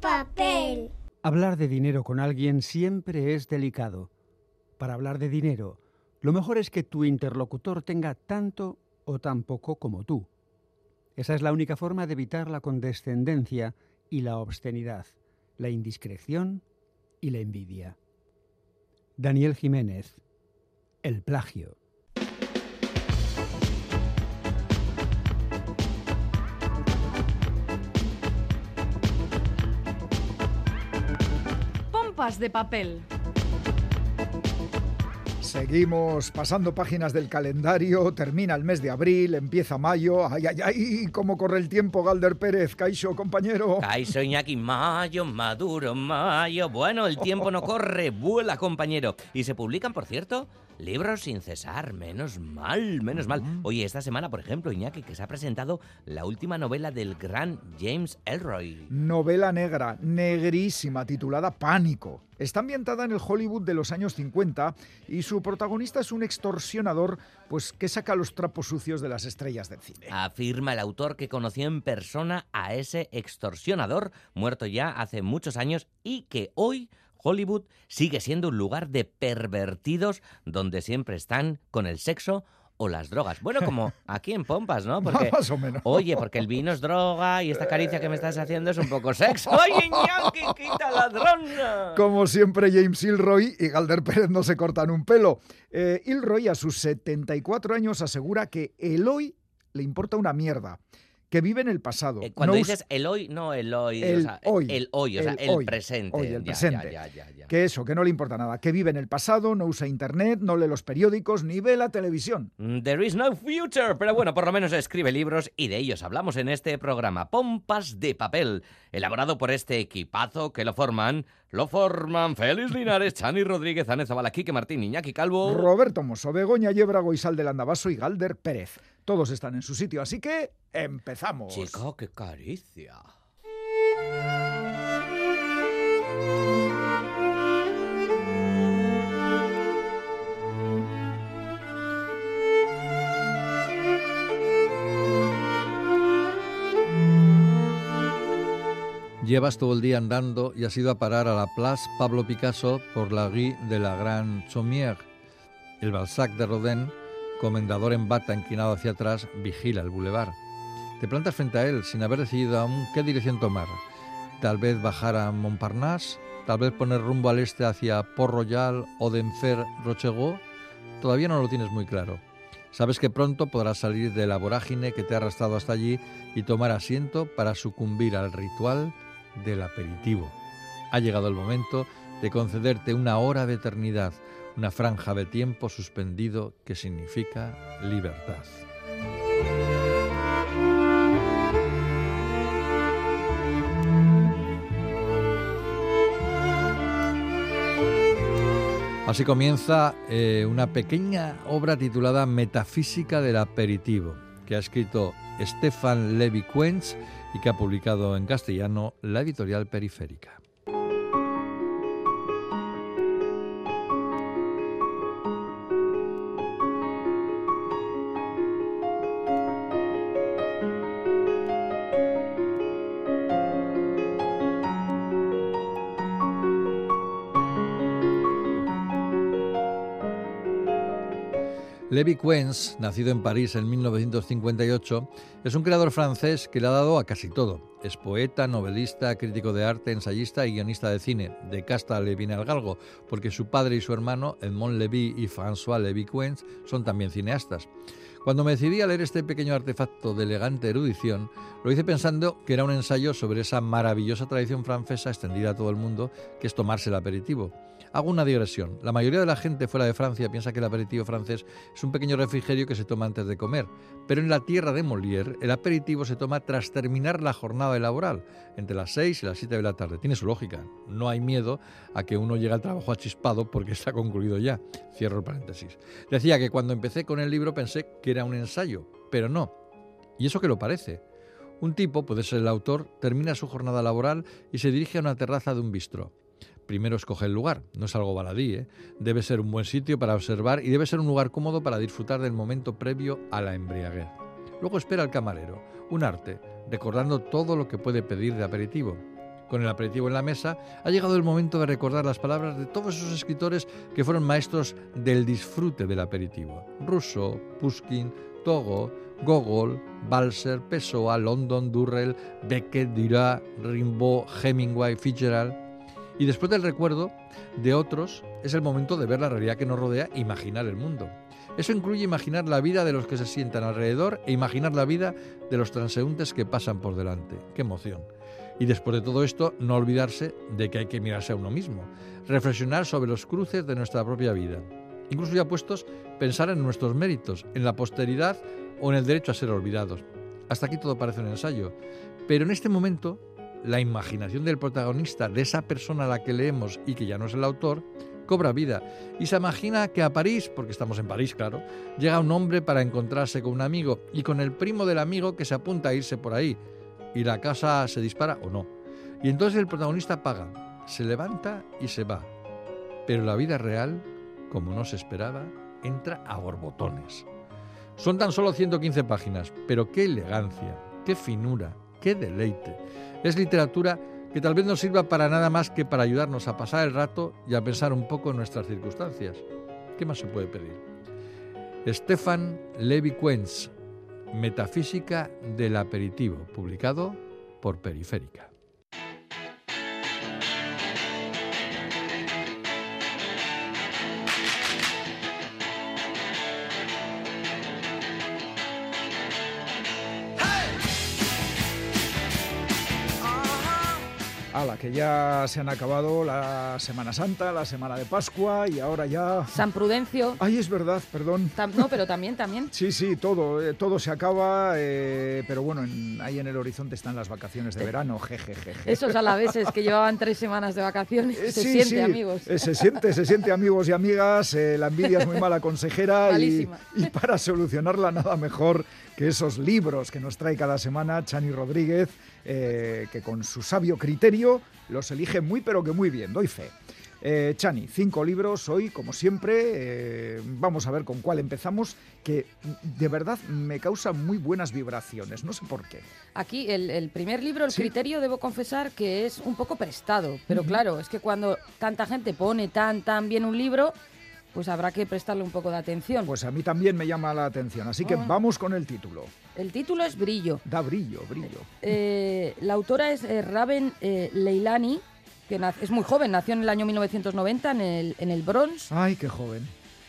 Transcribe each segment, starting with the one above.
papel. Hablar de dinero con alguien siempre es delicado. Para hablar de dinero, lo mejor es que tu interlocutor tenga tanto o tan poco como tú. Esa es la única forma de evitar la condescendencia y la obscenidad, la indiscreción y la envidia. Daniel Jiménez, El plagio. De papel. Seguimos pasando páginas del calendario, termina el mes de abril, empieza mayo. ¡Ay, ay, ay! ¿Cómo corre el tiempo, Galder Pérez? Caixo, compañero. Caixo, Iñaki, mayo, maduro, mayo. Bueno, el tiempo no corre, vuela, compañero. Y se publican, por cierto, libros sin cesar. Menos mal, menos mal. Oye, esta semana, por ejemplo, Iñaki, que se ha presentado la última novela del gran James Elroy. Novela negra, negrísima, titulada Pánico. Está ambientada en el Hollywood de los años 50 y su protagonista es un extorsionador pues, que saca los trapos sucios de las estrellas del cine. Afirma el autor que conoció en persona a ese extorsionador, muerto ya hace muchos años, y que hoy Hollywood sigue siendo un lugar de pervertidos donde siempre están con el sexo o las drogas. Bueno, como aquí en Pompas, ¿no? Porque, Más o menos. Oye, porque el vino es droga y esta caricia que me estás haciendo es un poco sexo. ¡Oye, Iñaki, quita ladrona! Como siempre, James Ilroy y Galder Pérez no se cortan un pelo. Eh, Ilroy, a sus 74 años, asegura que el hoy le importa una mierda. Que vive en el pasado. Eh, Cuando No dices el hoy, no el hoy, El o sea, hoy. el hoy, o sea, El hoy. presente. Hoy, el Ya, presente. ya, ya. Que eso, que no le importa nada. Que vive en el pasado, no usa internet, no lee los periódicos, ni ve la televisión. Mm, There is no future, pero bueno, por lo menos escribe libros y de ellos hablamos en este programa. Pompas de papel, elaborado por este equipazo que lo forman, lo forman Félix Linares, Chani Rodríguez, Ánez Zabala, Quique Martín, Iñaki Calvo. Roberto Mosso, Begoña Yebrago, Isal del Andabaso y Galder Pérez. Todos están en su sitio, así que empezamos. Chico, qué caricia. Llevas todo el día andando y has ido a parar a la Place Pablo Picasso por la Rue de la Grande Chaumière. El Balzac de Rodin, comendador en bata inclinado hacia atrás, vigila el boulevard. Te plantas frente a él sin haber decidido aún qué dirección tomar. Tal vez bajar a Montparnasse, tal vez poner rumbo al este hacia Port Royal o Denfer Rochereau. Todavía no lo tienes muy claro. Sabes que pronto podrás salir de la vorágine que te ha arrastrado hasta allí y tomar asiento para sucumbir al ritual del aperitivo. Ha llegado el momento de concederte una hora de eternidad, una franja de tiempo suspendido que significa libertad. Así comienza eh, una pequeña obra titulada Metafísica del aperitivo, que ha escrito Stefan Levi Quenz y que ha publicado en castellano la editorial Periférica. Levi Quenz, nacido en París en 1958, es un creador francés que le ha dado a casi todo. Es poeta, novelista, crítico de arte, ensayista y guionista de cine. De casta le viene al galgo, porque su padre y su hermano, Edmond Lévy y François Lévy Quenz, son también cineastas. Cuando me decidí a leer este pequeño artefacto de elegante erudición, lo hice pensando que era un ensayo sobre esa maravillosa tradición francesa extendida a todo el mundo, que es tomarse el aperitivo. Hago una digresión. La mayoría de la gente fuera de Francia piensa que el aperitivo francés es un pequeño refrigerio que se toma antes de comer, pero en la tierra de Molière el aperitivo se toma tras terminar la jornada laboral, entre las 6 y las 7 de la tarde. Tiene su lógica. No hay miedo a que uno llegue al trabajo achispado porque está concluido ya. Cierro el paréntesis. Decía que cuando empecé con el libro pensé que era un ensayo, pero no. ¿Y eso que lo parece? Un tipo, puede ser el autor, termina su jornada laboral y se dirige a una terraza de un bistró. Primero escoge el lugar, no es algo baladí, ¿eh? debe ser un buen sitio para observar y debe ser un lugar cómodo para disfrutar del momento previo a la embriaguez. Luego espera al camarero, un arte, recordando todo lo que puede pedir de aperitivo. con el aperitivo en la mesa, ha llegado el momento de recordar las palabras de todos esos escritores que fueron maestros del disfrute del aperitivo. Rousseau, Pushkin, Togo, Gogol, Balser, Pessoa, London, Durrell, Beckett, Duras, Rimbaud, Hemingway, Fitzgerald. Y después del recuerdo de otros, es el momento de ver la realidad que nos rodea e imaginar el mundo. Eso incluye imaginar la vida de los que se sientan alrededor e imaginar la vida de los transeúntes que pasan por delante. ¡Qué emoción! Y después de todo esto, no olvidarse de que hay que mirarse a uno mismo, reflexionar sobre los cruces de nuestra propia vida. Incluso ya puestos, pensar en nuestros méritos, en la posteridad o en el derecho a ser olvidados. Hasta aquí todo parece un ensayo. Pero en este momento, la imaginación del protagonista, de esa persona a la que leemos y que ya no es el autor, cobra vida y se imagina que a París, porque estamos en París, claro, llega un hombre para encontrarse con un amigo y con el primo del amigo que se apunta a irse por ahí y la casa se dispara o no. Y entonces el protagonista paga, se levanta y se va. Pero la vida real, como no se esperaba, entra a borbotones. Son tan solo 115 páginas, pero qué elegancia, qué finura, qué deleite. Es literatura que tal vez no sirva para nada más que para ayudarnos a pasar el rato y a pensar un poco en nuestras circunstancias. ¿Qué más se puede pedir? Stefan Levi Quenz, Metafísica del Aperitivo, publicado por Periférica. La que ya se han acabado la Semana Santa, la Semana de Pascua y ahora ya... San Prudencio. Ay, es verdad, perdón. no, pero también, también. Sí, sí, todo, eh, todo se acaba, eh, pero bueno, ahí en el horizonte están las vacaciones de verano, jejeje. Esos alaveses que llevaban tres semanas de vacaciones, eh, se siente, amigos. se siente, se siente, amigos y amigas, la envidia es muy mala consejera y, y para solucionarla nada mejor que esos libros que nos trae cada semana Chani Rodríguez, eh, que con su sabio criterio los elige muy pero que muy bien, doy fe. Eh, Chani, cinco libros hoy, como siempre. Eh, vamos a ver con cuál empezamos, que de verdad me causa muy buenas vibraciones, no sé por qué. Aquí el, primer libro, el criterio, debo confesar que es un poco prestado, pero claro, es que cuando tanta gente pone tan, tan bien un libro, pues habrá que prestarle un poco de atención. Pues a mí también me llama la atención, así que ah. vamos con el título. El título es Brillo. Da brillo, brillo. Eh, la autora es eh, Raven eh, Leilani, que es muy joven, nació en el año 1990 en el, en el Bronx. Ay, qué joven.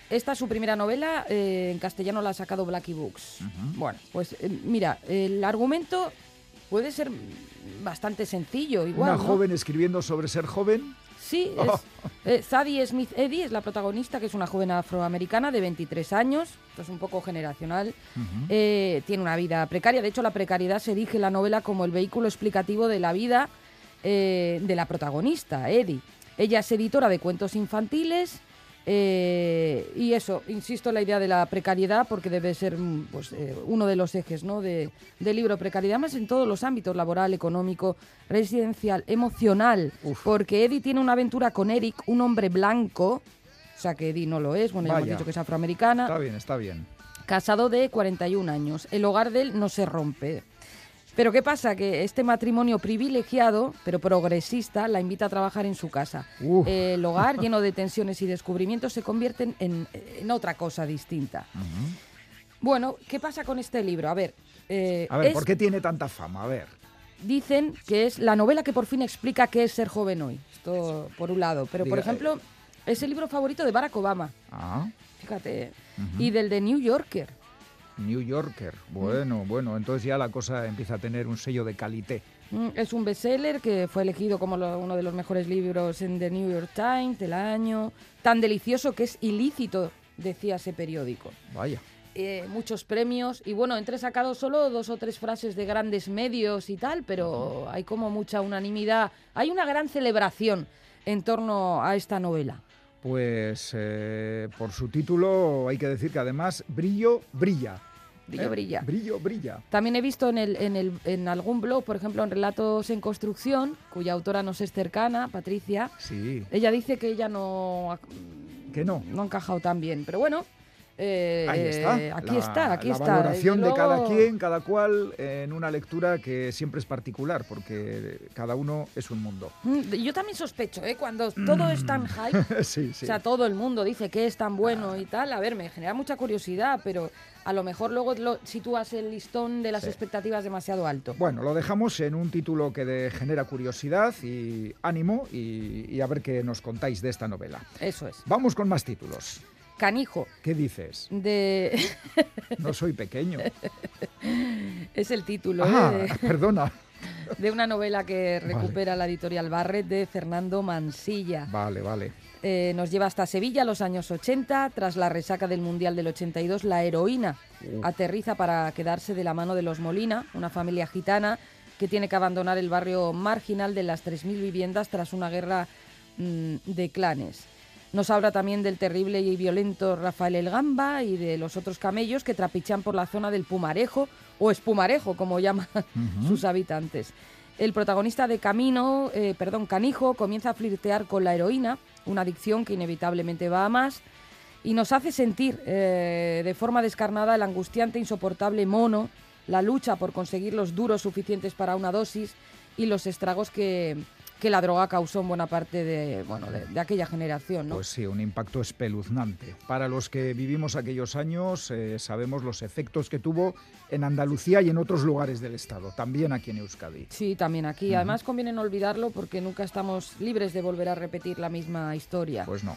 Esta es su primera novela, en castellano la ha sacado Blackie Books. Bueno, pues mira, el argumento puede ser bastante sencillo. Igual, Una joven escribiendo sobre ser joven. Sí, es, eh, Zadie Smith Eddy es la protagonista, que es una joven afroamericana de 23 años, esto es un poco generacional, eh, tiene una vida precaria, de hecho la precariedad se dirige en la novela como el vehículo explicativo de la vida eh, de la protagonista, Eddie. Ella es editora de cuentos infantiles, eh, y eso, insisto en la idea de la precariedad porque debe ser mm, pues, eh, uno de los ejes ¿no? de, del libro. Precariedad más en todos los ámbitos, laboral, económico, residencial, emocional. Porque Eddie tiene una aventura con Eric, un hombre blanco, o sea que Eddie no lo es, bueno, ya hemos dicho que es afroamericana. Está bien, está bien. Casado de 41 años. El hogar de él no se rompe. Pero ¿qué pasa? Que este matrimonio privilegiado, pero progresista, la invita a trabajar en su casa. el hogar, lleno de tensiones y descubrimientos, se convierte en, otra cosa distinta. Bueno, ¿qué pasa con este libro? A ver... Eh, a ver, ¿por qué tiene tanta fama? A ver. Dicen que es la novela que por fin explica qué es ser joven hoy. Esto por un lado. Pero, por ejemplo, es el libro favorito de Barack Obama. Ah. Fíjate. Y del de New Yorker. New Yorker. Bueno, bueno, entonces ya la cosa empieza a tener un sello de calité. Mm, es un bestseller que fue elegido como uno de los mejores libros en The New York Times del año. Tan delicioso que es ilícito, decía ese periódico. Vaya. Eh, muchos premios y bueno, entre sacados solo dos o tres frases de grandes medios y tal, pero hay como mucha unanimidad, hay una gran celebración en torno a esta novela. Pues eh, por su título hay que decir que además Brillo brilla. Brillo, ¿Eh? brilla. Brillo, brilla. También he visto en, el, en, el, en algún blog, por ejemplo, en Relatos en Construcción, cuya autora nos es cercana, Patricia. Sí. Ella dice que ella no... Que no. No ha encajado tan bien. Pero bueno, Eh, Ahí está. eh, Aquí la, está, aquí la está. valoración Desde de cada quien, cada cual, en una lectura que siempre es particular, porque cada uno es un mundo. Mm, Yo también sospecho, ¿eh? Cuando todo es tan hype, sí, sí. o sea, todo el mundo dice que es tan bueno y tal, a ver, me genera mucha curiosidad, pero a lo mejor luego lo, sitúas el listón de las Sí. expectativas demasiado alto. Bueno, lo dejamos en un título que de- genera curiosidad y ánimo y, y a ver qué nos contáis de esta novela. Eso es. Vamos con más títulos. Canijo, ¿Qué dices? de... No soy pequeño. es el título Ah, ¿eh? de, perdona. de una novela que recupera la editorial Barret de Fernando Mansilla. Vale, vale. Eh, nos lleva hasta Sevilla, los años 80. Tras la resaca del Mundial del 82, la heroína aterriza para quedarse de la mano de los Molina, una familia gitana que tiene que abandonar el barrio marginal de las 3.000 viviendas tras una guerra mm, de clanes. Nos habla también del terrible y violento Rafael El Gamba y de los otros camellos que trapichan por la zona del Pumarejo, o Espumarejo, como llaman sus habitantes. El protagonista de Camino, eh, perdón, Canijo, comienza a flirtear con la heroína, una adicción que inevitablemente va a más, y nos hace sentir eh, de forma descarnada el angustiante, insoportable mono, la lucha por conseguir los duros suficientes para una dosis y los estragos que, que la droga causó en buena parte de, bueno, de, de aquella generación. ¿no? Pues sí, un impacto espeluznante. Para los que vivimos aquellos años, eh, sabemos los efectos que tuvo en Andalucía y en otros lugares del Estado, también aquí en Euskadi. Sí, también aquí. Además conviene no olvidarlo porque nunca estamos libres de volver a repetir la misma historia. Pues no.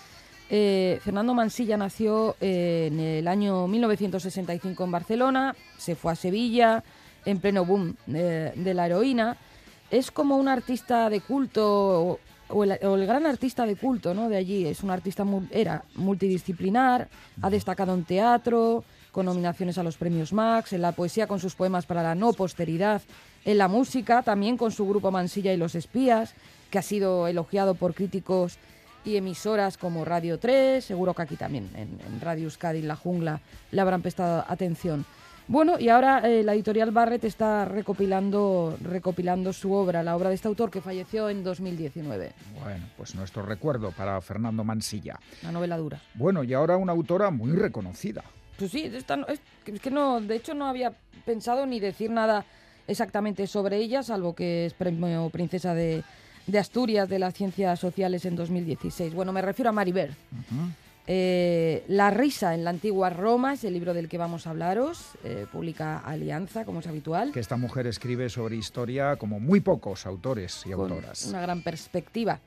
Eh, Fernando Mansilla nació eh, en el año 1965 en Barcelona, se fue a Sevilla en pleno boom eh, de la heroína. Es como un artista de culto o el, o el gran artista de culto ¿no? de allí. Es un artista, mu- era multidisciplinar, ha destacado en teatro, con nominaciones a los premios Max, en la poesía con sus poemas para la no posteridad, en la música también con su grupo Mansilla y los Espías, que ha sido elogiado por críticos y emisoras como Radio 3, seguro que aquí también, en, en Radio Euskadi, en La Jungla, le habrán prestado atención. Bueno, y ahora eh, la editorial Barrett está recopilando, recopilando su obra, la obra de este autor que falleció en 2019, Bueno, pues nuestro recuerdo para Fernando Mansilla. una novela dura. Bueno, y ahora una autora muy reconocida. Pues sí, esta no- es, que- es que no, de hecho no había pensado ni decir nada exactamente sobre ella, salvo que es premio Princesa de, de Asturias de las Ciencias Sociales en 2016. Bueno, me refiero a Maribel. Eh, la risa en la antigua Roma es el libro del que vamos a hablaros. eh, publica Alianza, como es habitual. Que esta mujer escribe sobre historia como muy pocos autores y con autoras. una gran perspectiva.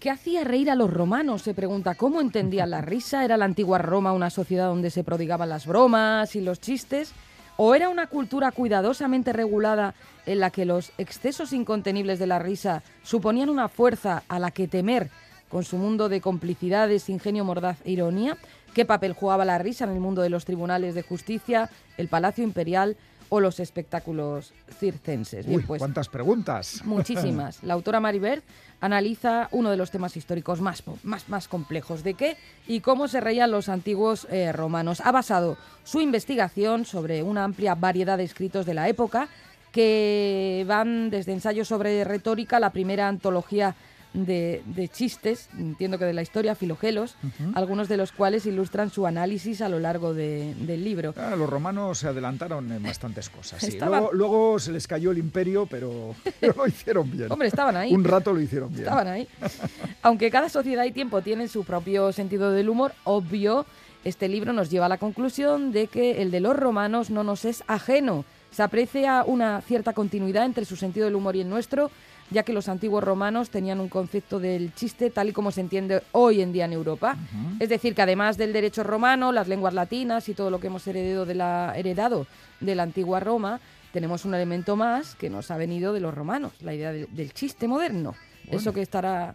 ¿Qué hacía reír a los romanos? Se pregunta. ¿Cómo entendían la risa? ¿Era la antigua Roma una sociedad donde se prodigaban las bromas y los chistes? ¿O era una cultura cuidadosamente regulada en la que los excesos incontenibles de la risa suponían una fuerza a la que temer con su mundo de complicidades, ingenio mordaz e ironía? ¿Qué papel jugaba la risa en el mundo de los tribunales de justicia, el Palacio Imperial o los espectáculos circenses? Bien, Uy, pues, cuántas preguntas. Muchísimas. La autora Maribert analiza uno de los temas históricos más, más, más complejos. ¿De qué y cómo se reían los antiguos eh, romanos? Ha basado su investigación sobre una amplia variedad de escritos de la época que van desde ensayos sobre retórica, la primera antología de, de chistes, entiendo que de la historia, Filogelos, algunos de los cuales ilustran su análisis a lo largo de- del libro. Ah, los romanos se adelantaron en bastantes cosas. sí. Estaban- Luego, luego se les cayó el imperio, pero, pero lo hicieron bien. Hombre, estaban ahí. Un rato lo hicieron bien. Estaban ahí. Aunque cada sociedad y tiempo tienen su propio sentido del humor, obvio, este libro nos lleva a la conclusión de que el de los romanos no nos es ajeno. Se aprecia una cierta continuidad entre su sentido del humor y el nuestro, ya que los antiguos romanos tenían un concepto del chiste tal y como se entiende hoy en día en Europa. Es decir, que además del derecho romano, las lenguas latinas y todo lo que hemos heredado de la, heredado de la antigua Roma, tenemos un elemento más que nos ha venido de los romanos, la idea de- del chiste moderno. Eso que estará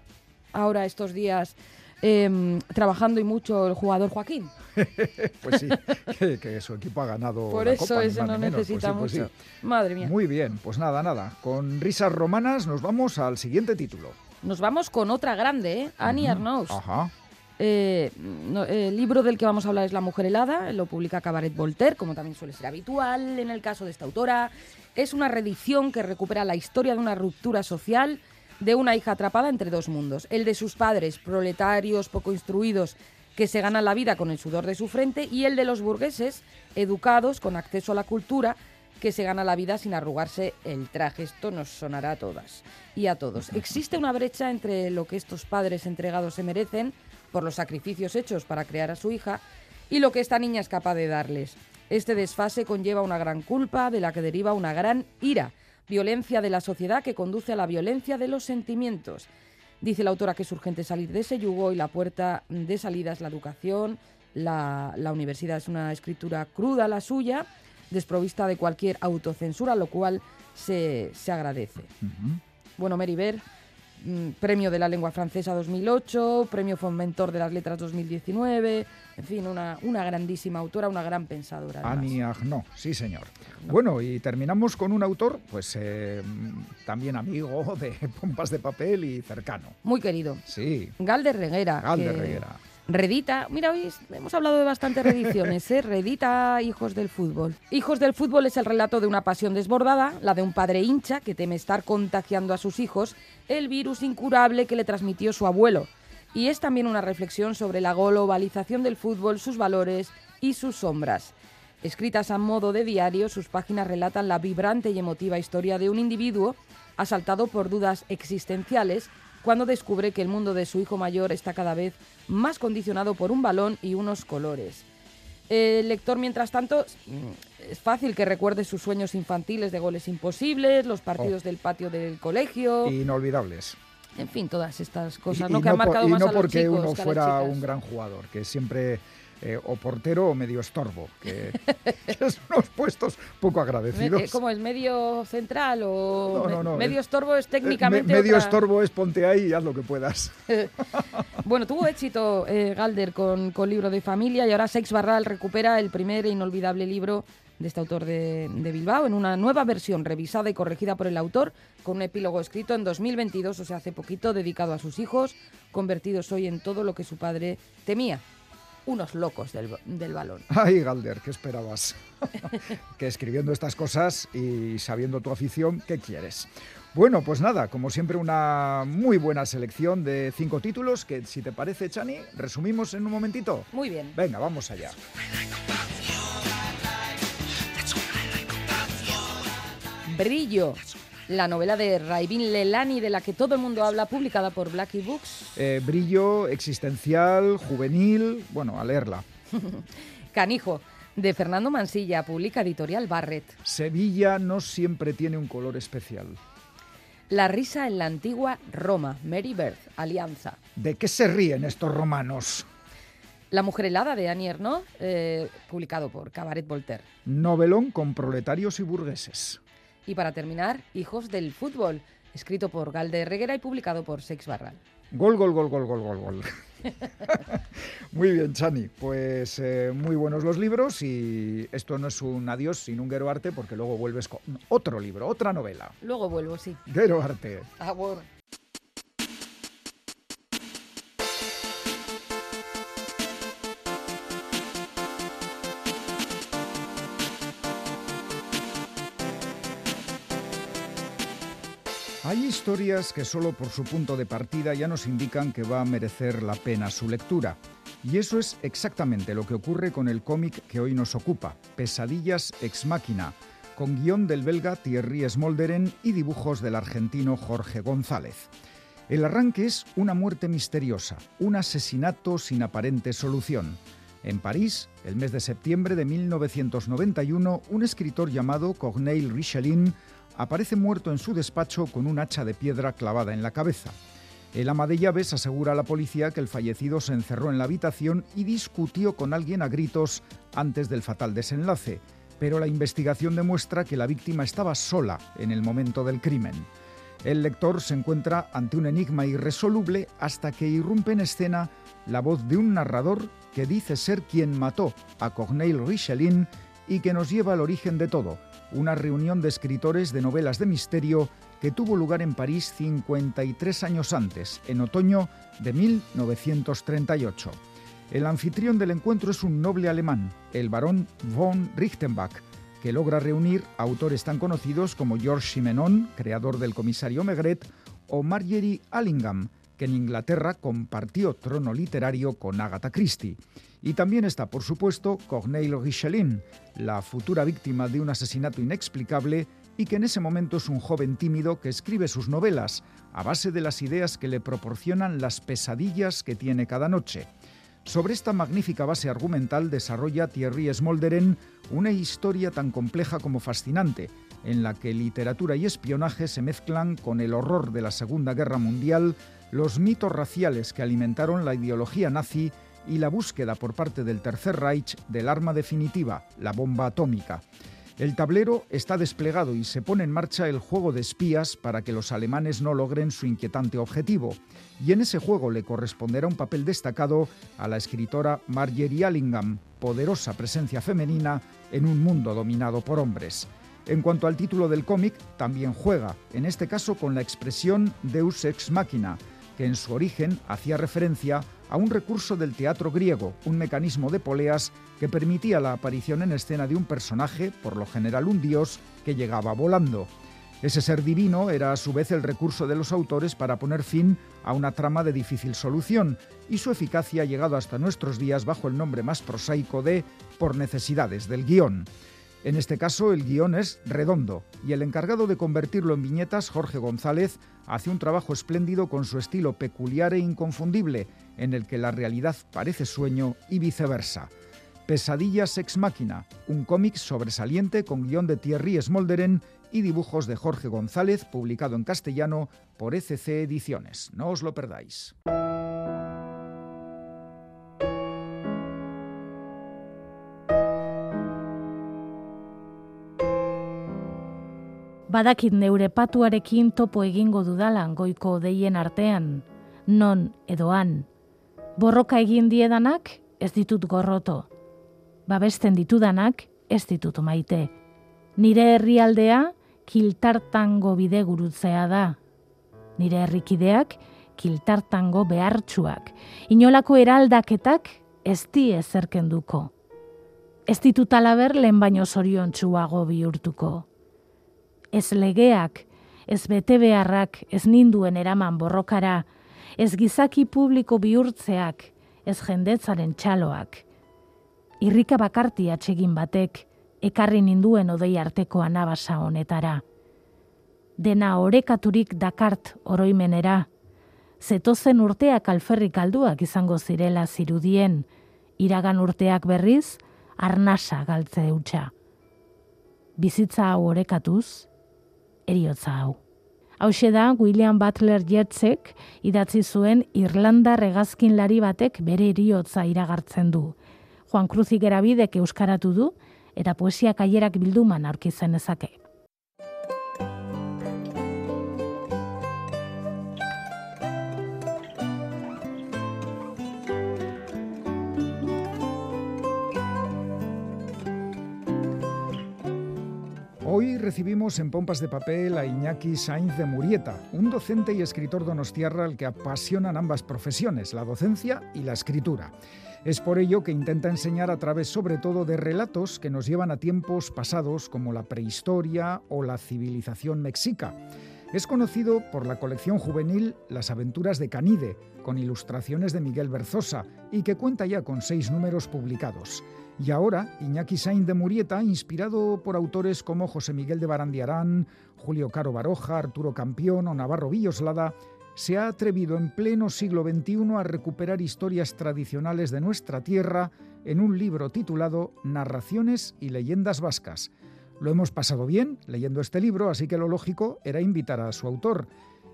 ahora estos días em, trabajando y mucho el jugador Joaquín. Pues sí, que, que su equipo ha ganado. Por la eso Copa, ese no. Pues necesita pues sí. mucho. Madre mía. Muy bien, pues nada, nada. Con risas romanas nos vamos al siguiente título. Nos vamos con otra grande, ¿eh? Annie Arnaus. Ajá. Eh, no, el libro del que vamos a hablar es La mujer helada, lo publica Cabaret Voltaire, como también suele ser habitual en el caso de esta autora. Es una reedición que recupera la historia de una ruptura social de una hija atrapada entre dos mundos, el de sus padres, proletarios poco instruidos que se ganan la vida con el sudor de su frente, y el de los burgueses, educados, con acceso a la cultura, que se gana la vida sin arrugarse el traje. Esto nos sonará a todas y a todos. Existe una brecha entre lo que estos padres entregados se merecen por los sacrificios hechos para crear a su hija y lo que esta niña es capaz de darles. Este desfase conlleva una gran culpa de la que deriva una gran ira, violencia de la sociedad que conduce a la violencia de los sentimientos. Dice la autora que es urgente salir de ese yugo y la puerta de salida es la educación, la, la universidad es una escritura cruda la suya, desprovista de cualquier autocensura, lo cual se, se agradece. Bueno, Mary Ver, mm, premio de la lengua francesa 2008, premio Fomentor de las letras 2019, en fin, una, una grandísima autora, una gran pensadora. además. Annie Arnaud, sí señor. Bueno, y terminamos con un autor, pues eh, también amigo de Pompas de Papel y cercano. Muy querido. Sí, Galder Reguera. Galder que Reguera. Redita, mira, hoy hemos hablado de bastantes reediciones, ¿eh? Redita Hijos del Fútbol. Hijos del Fútbol es el relato de una pasión desbordada, la de un padre hincha que teme estar contagiando a sus hijos el virus incurable que le transmitió su abuelo. Y es también una reflexión sobre la globalización del fútbol, sus valores y sus sombras. Escritas a modo de diario, sus páginas relatan la vibrante y emotiva historia de un individuo asaltado por dudas existenciales cuando descubre que el mundo de su hijo mayor está cada vez más condicionado por un balón y unos colores. El lector, mientras tanto, es fácil que recuerde sus sueños infantiles de goles imposibles, los partidos del patio del colegio, Inolvidables. en fin, todas estas cosas y, ¿no? y que han por- marcado y más no a los porque chicos uno que fuera un gran jugador, que siempre eh, o portero o medio estorbo, que, que son unos puestos poco agradecidos. eh, ¿Cómo es? ¿Medio central o No, no, no, medio eh, estorbo es técnicamente me- medio otra- estorbo es ponte ahí y haz lo que puedas. Bueno, tuvo éxito eh, Galder con, con Libro de Familia y ahora Seix Barral recupera el primer e inolvidable libro de este autor de, de Bilbao en una nueva versión revisada y corregida por el autor con un epílogo escrito en 2022, o sea, hace poquito, dedicado a sus hijos, convertidos hoy en todo lo que su padre temía, unos locos del, del balón. Ay, Galder, ¿qué esperabas? que escribiendo estas cosas y sabiendo tu afición, ¿qué quieres? Bueno, pues nada, como siempre una muy buena selección de cinco títulos que, si te parece, Chani, resumimos en un momentito. Muy bien. Venga, vamos allá. Brillo, la novela de Raivin Lelani de la que todo el mundo habla, publicada por Blackie Books. Eh, brillo existencial, juvenil, bueno, a leerla. Canijo, de Fernando Mansilla, publica Editorial Barret. Sevilla no siempre tiene un color especial. La risa en la antigua Roma, Mary Birth, Alianza. ¿De qué se ríen estos romanos? La mujer helada de Annie Ernaux, eh, publicado por Cabaret Voltaire. Novelón con proletarios y burgueses. Y para terminar, Hijos del Fútbol, escrito por Galde Reguera y publicado por Sex Barral. Gol, gol, gol, gol, gol, gol, gol. muy bien, Chani. Pues eh, muy buenos los libros y esto no es un adiós sin un Guero Arte porque luego vuelves con otro libro, otra novela. Luego vuelvo, sí. Guero Arte. Ah, historias que solo por su punto de partida ya nos indican que va a merecer la pena su lectura. Y eso es exactamente lo que ocurre con el cómic que hoy nos ocupa, Pesadillas ex máquina, con guion del belga Thierry Smolderen y dibujos del argentino Jorge González. El arranque es una muerte misteriosa, un asesinato sin aparente solución. En París, el mes de septiembre de 1991, un escritor llamado Corneille Richelin aparece muerto en su despacho con un hacha de piedra clavada en la cabeza. El ama de llaves asegura a la policía que el fallecido se encerró en la habitación y discutió con alguien a gritos antes del fatal desenlace, pero la investigación demuestra que la víctima estaba sola en el momento del crimen. El lector se encuentra ante un enigma irresoluble hasta que irrumpe en escena la voz de un narrador que dice ser quien mató a Corneille Richelin y que nos lleva al origen de todo, una reunión de escritores de novelas de misterio que tuvo lugar en París 53 años antes, en otoño de 1938. El anfitrión del encuentro es un noble alemán, el barón von Richtenbach, que logra reunir autores tan conocidos como Georges Simenon, creador del comisario Maigret, o Marjorie Allingham, que en Inglaterra compartió trono literario con Agatha Christie. Y también está, por supuesto, Corneille Richelin, la futura víctima de un asesinato inexplicable y que en ese momento es un joven tímido que escribe sus novelas a base de las ideas que le proporcionan las pesadillas que tiene cada noche. Sobre esta magnífica base argumental desarrolla Thierry Smolderen una historia tan compleja como fascinante, en la que literatura y espionaje se mezclan con el horror de la Segunda Guerra Mundial, los mitos raciales que alimentaron la ideología nazi y la búsqueda por parte del Tercer Reich del arma definitiva, la bomba atómica. El tablero está desplegado y se pone en marcha el juego de espías para que los alemanes no logren su inquietante objetivo. Y en ese juego le corresponderá un papel destacado a la escritora Marjorie Allingham, poderosa presencia femenina en un mundo dominado por hombres. En cuanto al título del cómic, también juega, en este caso con la expresión Deus ex machina, que en su origen hacía referencia un recurso del teatro griego, un mecanismo de poleas que permitía la aparición en escena de un personaje, por lo general un dios, que llegaba volando. Ese ser divino era a su vez el recurso de los autores para poner fin a una trama de difícil solución, y su eficacia ha llegado hasta nuestros días bajo el nombre más prosaico de por necesidades del guion. En este caso, el guion es redondo y el encargado de convertirlo en viñetas, Jorge González, hace un trabajo espléndido con su estilo peculiar e inconfundible, en el que la realidad parece sueño y viceversa. Pesadillas ex máquina, un cómic sobresaliente con guion de Thierry Smolderen y dibujos de Jorge González, publicado en castellano por ECC Ediciones. No os lo perdáis. Badakit neure patuarekin topo egingo dudalan goiko deien artean, non edoan. Borroka egin diedanak ez ditut gorroto. Babesten ditudanak ez ditut maite. Nire herrialdea kiltartango bide gurutzea da. Nire herrikideak kiltartango behartsuak. Inolako eraldaketak ez di ezerkenduko. Ez ditut alaber lehen baino zorion txuago bihurtuko ez legeak, ez bete beharrak, ez ninduen eraman borrokara, ez gizaki publiko bihurtzeak, ez jendetzaren txaloak. Irrika bakarti atsegin batek, ekarri ninduen odei arteko anabasa honetara. Dena orekaturik dakart oroimenera, zetozen urteak alferrik alduak izango zirela zirudien, iragan urteak berriz, arnasa galtze eutxa. Bizitza hau orekatuz, eriotza hau. Hau da, William Butler Yeatsek idatzi zuen Irlanda regazkinlari batek bere eriotza iragartzen du. Juan Cruzik erabidek euskaratu du, eta poesiak aierak bilduman aurkizen ezake. Hoy recibimos en Pompas de Papel a Iñaki Sainz de Murieta, un docente y escritor donostiarra al que apasionan ambas profesiones, la docencia y la escritura. Es por ello que intenta enseñar a través sobre todo de relatos que nos llevan a tiempos pasados como la prehistoria o la civilización mexica. Es conocido por la colección juvenil Las aventuras de Canide, con ilustraciones de Miguel Berzosa, y que cuenta ya con seis números publicados. Y ahora, Iñaki Sainz de Murieta, inspirado por autores como José Miguel de Barandiarán, Julio Caro Baroja, Arturo Campión o Navarro Villoslada, se ha atrevido en pleno siglo XXI a recuperar historias tradicionales de nuestra tierra en un libro titulado Narraciones y leyendas vascas. Lo hemos pasado bien leyendo este libro, así que lo lógico era invitar a su autor.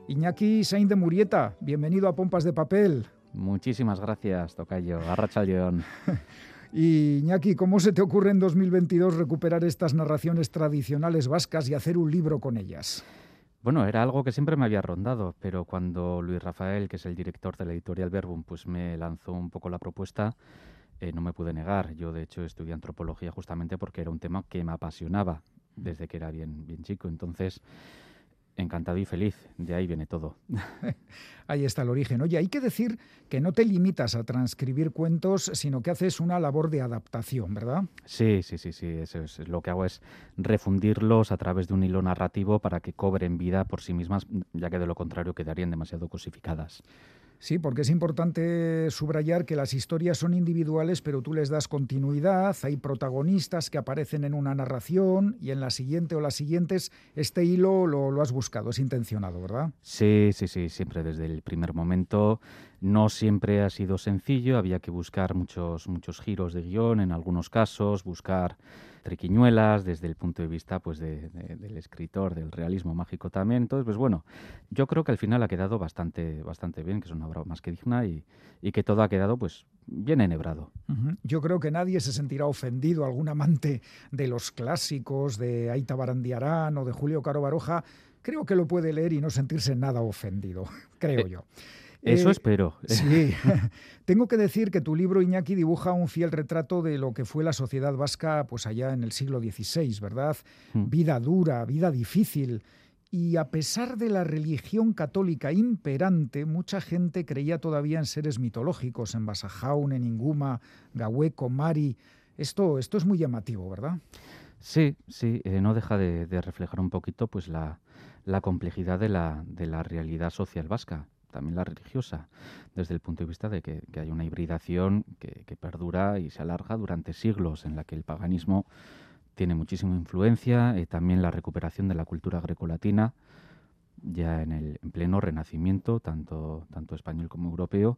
Iñaki Sainz de Murieta, bienvenido a Pompas de Papel. Muchísimas gracias, Tocayo. Arracha León. Y Iñaki, ¿cómo se te ocurre en 2022 recuperar estas narraciones tradicionales vascas y hacer un libro con ellas? Bueno, era algo que siempre me había rondado, pero cuando Luis Rafael, que es el director de la editorial Verbum, pues me lanzó un poco la propuesta, eh, no me pude negar. Yo, de hecho, estudié antropología justamente porque era un tema que me apasionaba desde que era bien, bien chico. Entonces, encantado y feliz. De ahí viene todo. ahí está el origen. Oye, hay que decir que no te limitas a transcribir cuentos, sino que haces una labor de adaptación, ¿verdad? Sí, sí, sí, sí. Eso es. Lo que hago es refundirlos a través de un hilo narrativo para que cobren vida por sí mismas, ya que de lo contrario quedarían demasiado cosificadas. Sí, porque es importante subrayar que las historias son individuales, pero tú les das continuidad, hay protagonistas que aparecen en una narración y en la siguiente o las siguientes este hilo lo, lo has buscado, es intencionado, ¿verdad? Sí, sí, sí, siempre desde el primer momento. No siempre ha sido sencillo, había que buscar muchos, muchos giros de guion en algunos casos, buscar triquiñuelas desde el punto de vista pues del escritor, del realismo mágico también. Entonces, pues bueno, yo creo que al final ha quedado bastante, bastante bien, que es una obra más que digna y, que todo ha quedado pues bien enhebrado. Yo creo que nadie se sentirá ofendido, algún amante de los clásicos de Aita Barandiarán o de Julio Caro Baroja, creo que lo puede leer y no sentirse nada ofendido, creo eh, yo. Eso eh, espero. Sí. Tengo que decir que tu libro, Iñaki, dibuja un fiel retrato de lo que fue la sociedad vasca pues allá en el siglo XVI, ¿verdad? Hmm. Vida dura, vida difícil. Y a pesar de la religión católica imperante, mucha gente creía todavía en seres mitológicos, en Basajaun, en Inguma, Gahueco, Mari. Esto, esto es muy llamativo, ¿verdad? Sí, sí, eh, no deja de, reflejar un poquito pues la, complejidad de la, de la realidad social vasca también la religiosa, desde el punto de vista de que, hay una hibridación que, perdura y se alarga durante siglos, en la que el paganismo tiene muchísima influencia, y también la recuperación de la cultura grecolatina, ya en el pleno renacimiento, tanto, tanto español como europeo,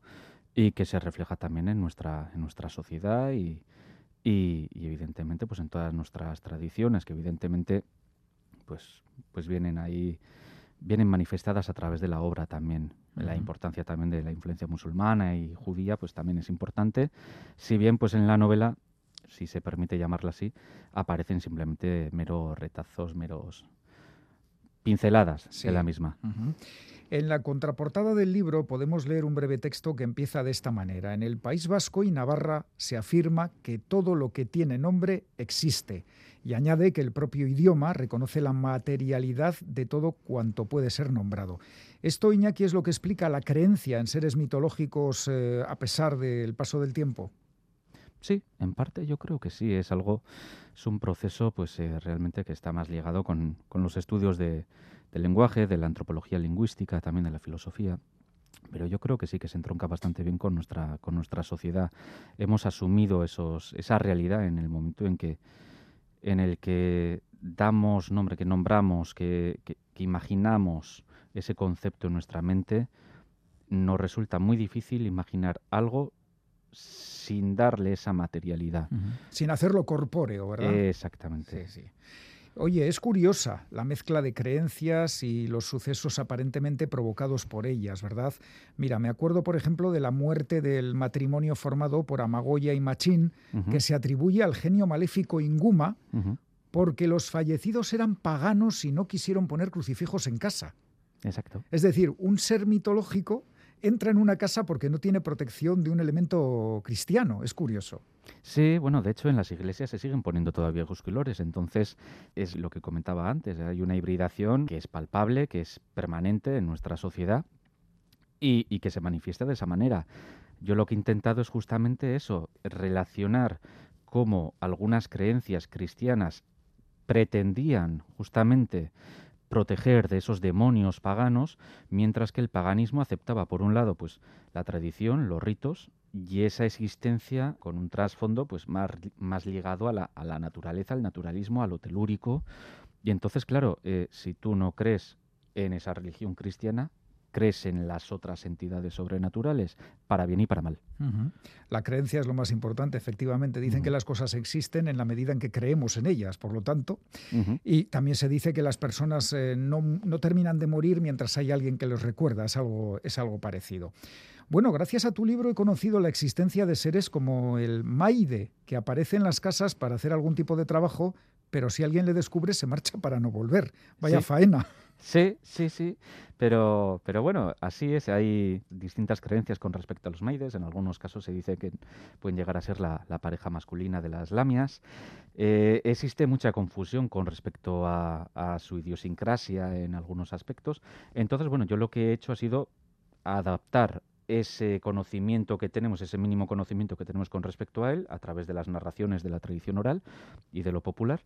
y que se refleja también en nuestra, en nuestra sociedad y, y, evidentemente pues en todas nuestras tradiciones, que evidentemente pues, pues vienen ahí vienen manifestadas a través de la obra también. La importancia también de la influencia musulmana y judía, pues también es importante. Si bien, pues en la novela, si se permite llamarla así, aparecen simplemente meros retazos, meros pinceladas de la misma. En la contraportada del libro podemos leer un breve texto que empieza de esta manera. En el País Vasco y Navarra se afirma que todo lo que tiene nombre existe y añade que el propio idioma reconoce la materialidad de todo cuanto puede ser nombrado. Esto, Iñaki, es lo que explica la creencia en seres mitológicos eh, a pesar del paso del tiempo. Sí, en parte yo creo que sí, es algo, es un proceso pues eh, realmente que está más ligado con, los estudios de, del lenguaje, de la antropología lingüística, también de la filosofía. Pero yo creo que sí que se entronca bastante bien con nuestra, con nuestra sociedad. Hemos asumido esos, esa realidad en el momento en que en el que damos nombre, que nombramos, que, imaginamos ese concepto en nuestra mente, nos resulta muy difícil imaginar algo sin darle esa materialidad. Sin hacerlo corpóreo, ¿verdad? Exactamente. Sí, sí. Oye, es curiosa la mezcla de creencias y los sucesos aparentemente provocados por ellas, ¿verdad? Mira, me acuerdo, por ejemplo, de la muerte del matrimonio formado por Amagoya y Machín, que se atribuye al genio maléfico Inguma, porque los fallecidos eran paganos y no quisieron poner crucifijos en casa. Exacto. Es decir, un ser mitológico entra en una casa porque no tiene protección de un elemento cristiano. Es curioso. Sí, bueno, de hecho en las iglesias se siguen poniendo todavía colores, entonces es lo que comentaba antes, hay una hibridación que es palpable, que es permanente en nuestra sociedad y, y que se manifiesta de esa manera. Yo lo que he intentado es justamente eso, relacionar cómo algunas creencias cristianas pretendían justamente proteger de esos demonios paganos, mientras que el paganismo aceptaba, por un lado, pues la tradición, los ritos, y esa existencia con un trasfondo pues más, más ligado a la, a la naturaleza, al naturalismo, a lo telúrico. Y entonces, claro, eh, si tú no crees en esa religión cristiana, crees en las otras entidades sobrenaturales, para bien y para mal. La creencia es lo más importante, efectivamente. Dicen que las cosas existen en la medida en que creemos en ellas, por lo tanto. Y también se dice que las personas eh, no, no, terminan de morir mientras hay alguien que los recuerda, es algo, es algo parecido. Bueno, gracias a tu libro he conocido la existencia de seres como el Maide, que aparece en las casas para hacer algún tipo de trabajo, pero si alguien le descubre se marcha para no volver. Vaya faena. Sí, sí, sí. Pero, pero bueno, así es. Hay distintas creencias con respecto a los maides. En algunos casos se dice que pueden llegar a ser la, pareja masculina de las lamias. Eh, existe mucha confusión con respecto a, a su idiosincrasia en algunos aspectos. Entonces, bueno, yo lo que he hecho ha sido adaptar ese conocimiento que tenemos, ese mínimo conocimiento que tenemos con respecto a él, a través de las narraciones de la tradición oral y de lo popular,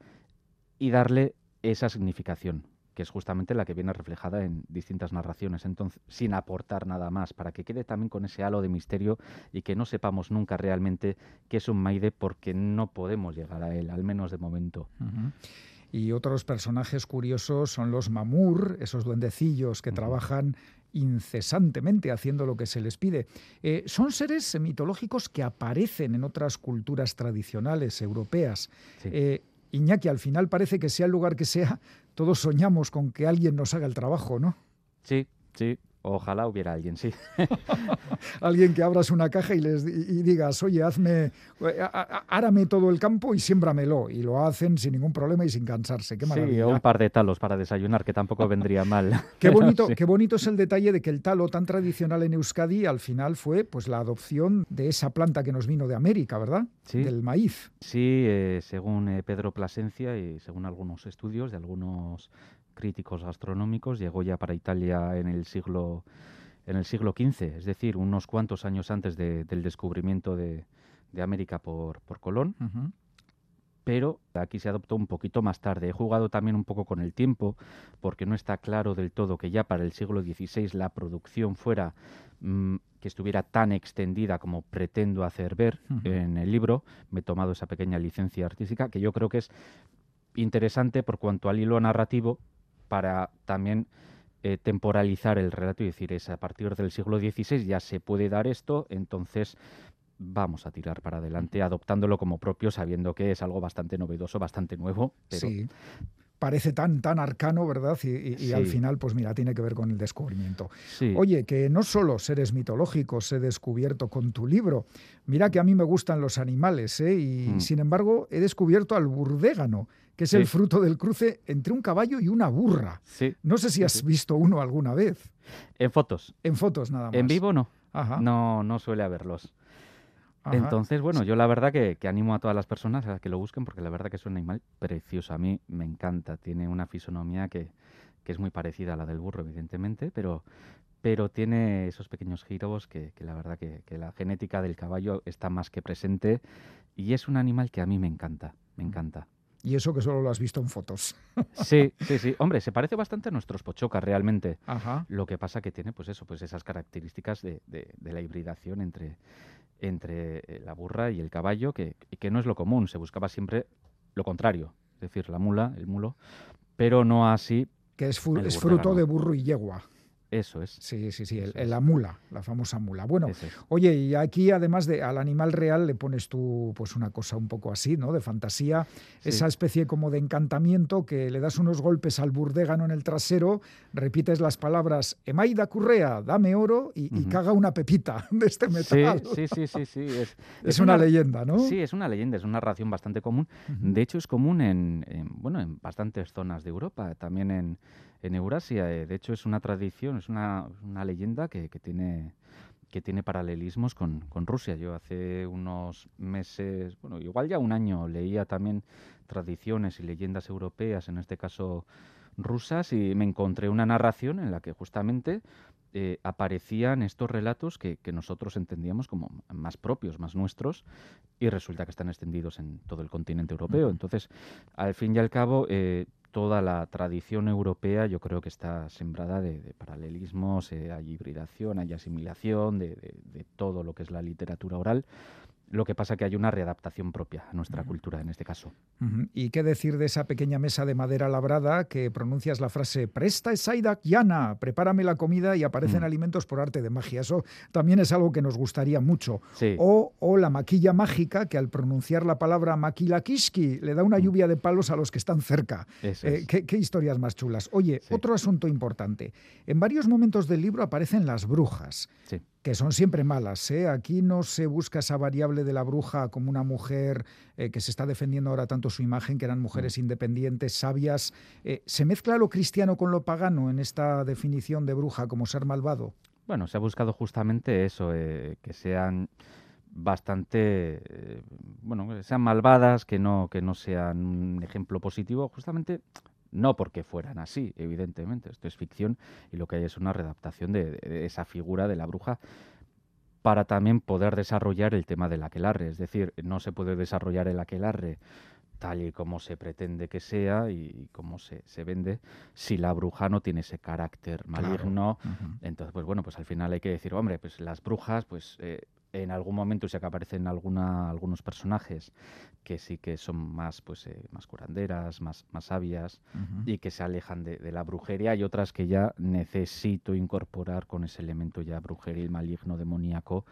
y darle esa significación, que es justamente la que viene reflejada en distintas narraciones, entonces, sin aportar nada más, para que quede también con ese halo de misterio y que no sepamos nunca realmente qué es un Maide, porque no podemos llegar a él, al menos de momento. Y otros personajes curiosos son los mamur, esos duendecillos que trabajan incesantemente haciendo lo que se les pide. Eh, son seres mitológicos que aparecen en otras culturas tradicionales europeas. Eh, Iñaki, al final parece que sea el lugar que sea, todos soñamos con que alguien nos haga el trabajo, ¿no? Sí, sí, Ojalá hubiera alguien, sí. alguien que abras una caja y les y digas, oye, hazme, árame todo el campo y siémbramelo. Y lo hacen sin ningún problema y sin cansarse. Qué maravilla. Sí, o un par de talos para desayunar, que tampoco vendría mal. qué bonito, qué bonito es el detalle de que el talo tan tradicional en Euskadi al final fue pues la adopción de esa planta que nos vino de América, ¿verdad? Sí. Del maíz. Sí, eh, según eh, Pedro Plasencia y según algunos estudios de algunos críticos gastronómicos, llegó ya para Italia en el siglo en el siglo XV, es decir, unos cuantos años antes del descubrimiento de, América por, por Colón. Pero aquí se adoptó un poquito más tarde. He jugado también un poco con el tiempo, porque no está claro del todo que ya para el siglo XVI la producción fuera mm, que estuviera tan extendida como pretendo hacer ver en el libro. Me he tomado esa pequeña licencia artística, que yo creo que es interesante por cuanto al hilo narrativo para también eh, temporalizar el relato y decir, es a partir del siglo XVI ya se puede dar esto, entonces vamos a tirar para adelante adoptándolo como propio, sabiendo que es algo bastante novedoso, bastante nuevo. Sí parece tan, tan arcano, ¿verdad? Y, al final, pues mira, tiene que ver con el descubrimiento. Oye, que no solo seres mitológicos he descubierto con tu libro, mira que a mí me gustan los animales, ¿eh? Y mm. sin embargo he descubierto al burdégano, que es el fruto del cruce entre un caballo y una burra. No sé si has visto uno alguna vez. En fotos. En fotos nada más. En vivo no. No, no suele haberlos. Entonces, bueno, yo la verdad que, animo a todas las personas a que lo busquen porque la verdad que es un animal precioso. A mí me encanta. Tiene una fisonomía que, es muy parecida a la del burro, evidentemente, pero, pero tiene esos pequeños giros que, la verdad que, que, la genética del caballo está más que presente y es un animal que a mí me encanta, me encanta. Y eso que solo lo has visto en fotos. Sí, sí, sí. Hombre, se parece bastante a nuestros pochocas realmente. Ajá. Lo que pasa que tiene, pues eso, pues esas características de, de, la hibridación entre, entre eh, la burra y el caballo, que, que no es lo común. Se buscaba siempre lo contrario, es decir, la mula, el mulo, pero no así. Que es, es fruto de burro y yegua. Eso es. Sí, sí, sí, la mula, la famosa mula. Bueno, oye, y aquí además de al animal real le pones tú pues una cosa un poco así, ¿no? De fantasía, esa especie como de encantamiento que le das unos golpes al burdégano en el trasero, repites las palabras Emaida Currea, dame oro y, caga una pepita de este metal. Sí, sí, sí, sí, Es, una, leyenda, ¿no? Sí, es una leyenda, es una narración bastante común. De hecho, es común en, bueno, en bastantes zonas de Europa, también en en Eurasia. Eh, de hecho, es una tradición, es una, una leyenda que, que, tiene que tiene paralelismos con, con, Rusia. Yo hace unos meses, bueno, igual ya un año, leía también tradiciones y leyendas europeas, en este caso rusas, y me encontré una narración en la que justamente eh, aparecían estos relatos que, que, nosotros entendíamos como más propios, más nuestros, y resulta que están extendidos en todo el continente europeo. Entonces, al fin y al cabo, eh, toda la tradición europea yo creo que está sembrada de, paralelismos, eh, hay hibridación, hay asimilación de, de, todo lo que es la literatura oral lo que pasa que hay una readaptación propia a nuestra cultura en este caso. ¿Y qué decir de esa pequeña mesa de madera labrada que pronuncias la frase Presta Saidak Yana, prepárame la comida y aparecen alimentos por arte de magia? Eso también es algo que nos gustaría mucho. O, la maquilla mágica que al pronunciar la palabra maquilakiski le da una lluvia de palos a los que están cerca. Eh, ¿qué, historias más chulas. Oye, otro asunto importante. En varios momentos del libro aparecen las brujas. Que son siempre malas. ¿eh? Aquí no se busca esa variable de la bruja como una mujer eh, que se está defendiendo ahora tanto su imagen, que eran mujeres mm. independientes, sabias. Eh, ¿Se mezcla lo cristiano con lo pagano en esta definición de bruja como ser malvado? Bueno, se ha buscado justamente eso, que sean bastante, bueno, que sean malvadas, que no, que no sean un ejemplo positivo, justamente no porque fueran así, evidentemente. Esto es ficción y lo que hay es una readaptación de, esa figura de la bruja para también poder desarrollar el tema del aquelarre. Es decir, no se puede desarrollar el aquelarre tal y como se pretende que sea y como se, se vende, si la bruja no tiene ese carácter maligno. Entonces, pues bueno, pues al final hay que decir, hombre, pues las brujas, pues eh, en algún momento sí que aparecen alguna, algunos personajes que sí que son más pues eh, más curanderas, más, más sabias y que se alejan de, la brujería y otras que ya necesito incorporar con ese elemento ya brujeril, maligno, demoníaco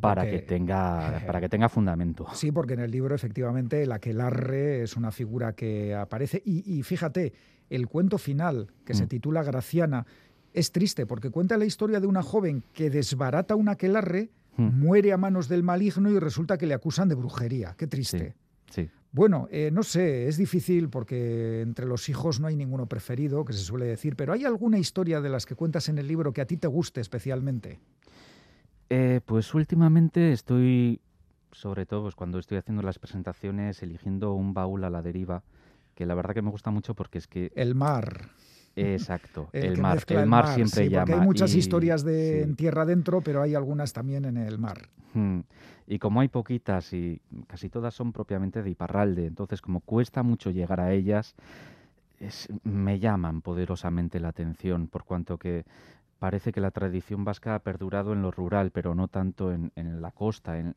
para que tenga para que tenga fundamento. Sí, porque en el libro efectivamente el aquelarre es una figura que aparece y, fíjate, el cuento final que se mm. titula Graciana es triste porque cuenta la historia de una joven que desbarata un aquelarre Muere a manos del maligno y resulta que le acusan de brujería. Qué triste. Sí. Bueno, eh, no sé, es difícil porque entre los hijos no hay ninguno preferido, que se suele decir, pero ¿hay alguna historia de las que cuentas en el libro que a ti te guste especialmente? Eh, pues últimamente estoy, sobre todo pues cuando estoy haciendo las presentaciones, eligiendo un baúl a la deriva, que la verdad que me gusta mucho porque es que... El mar. Exacto, el, mar, el, mar, siempre llama. Porque hay muchas historias de en tierra adentro, pero hay algunas también en el mar. Y como hay poquitas y casi todas son propiamente de Iparralde, entonces como cuesta mucho llegar a ellas, me llaman poderosamente la atención, por cuanto que parece que la tradición vasca ha perdurado en lo rural, pero no tanto en, la costa, en,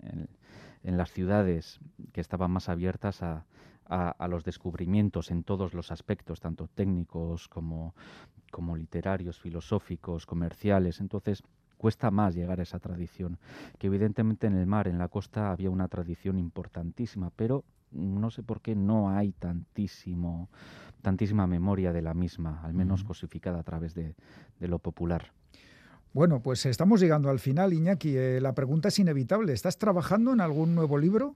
en, las ciudades que estaban más abiertas a, a, los descubrimientos en todos los aspectos, tanto técnicos como, como literarios, filosóficos, comerciales. Entonces, cuesta más llegar a esa tradición, que evidentemente en el mar, en la costa, había una tradición importantísima, pero no sé por qué no hay tantísimo, tantísima memoria de la misma, al menos cosificada a través de, lo popular. Bueno, pues estamos llegando al final, Iñaki. Eh, la pregunta es inevitable. ¿Estás trabajando en algún nuevo libro?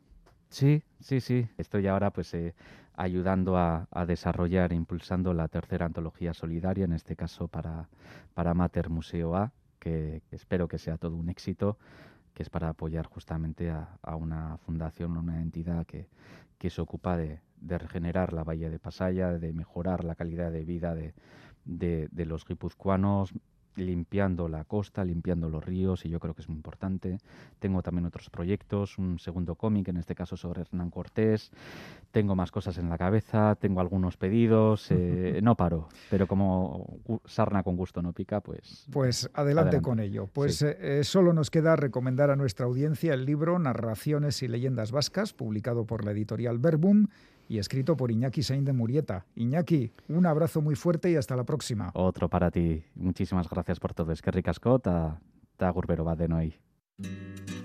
Sí, sí, sí. Estoy ahora pues eh, ayudando a, desarrollar e impulsando la tercera antología solidaria, en este caso para, para Mater Museo A, que espero que sea todo un éxito, que es para apoyar justamente a, una fundación, una entidad que, que se ocupa de, regenerar la bahía de Pasaya, de mejorar la calidad de vida de, de, de los guipuzcoanos, limpiando la costa, limpiando los ríos, y yo creo que es muy importante. Tengo también otros proyectos, un segundo cómic, en este caso sobre Hernán Cortés. Tengo más cosas en la cabeza, tengo algunos pedidos, eh, no paro, pero como sarna con gusto no pica, pues... Pues adelante, con ello. Pues eh, eh, solo nos queda recomendar a nuestra audiencia el libro Narraciones y Leyendas Vascas, publicado por la editorial Verbum y escrito por Iñaki Sain de Murieta. Iñaki, un abrazo muy fuerte y hasta la próxima. Otro para ti. Muchísimas gracias por todo. Es que ricasco ta, ta gurbero va de noi.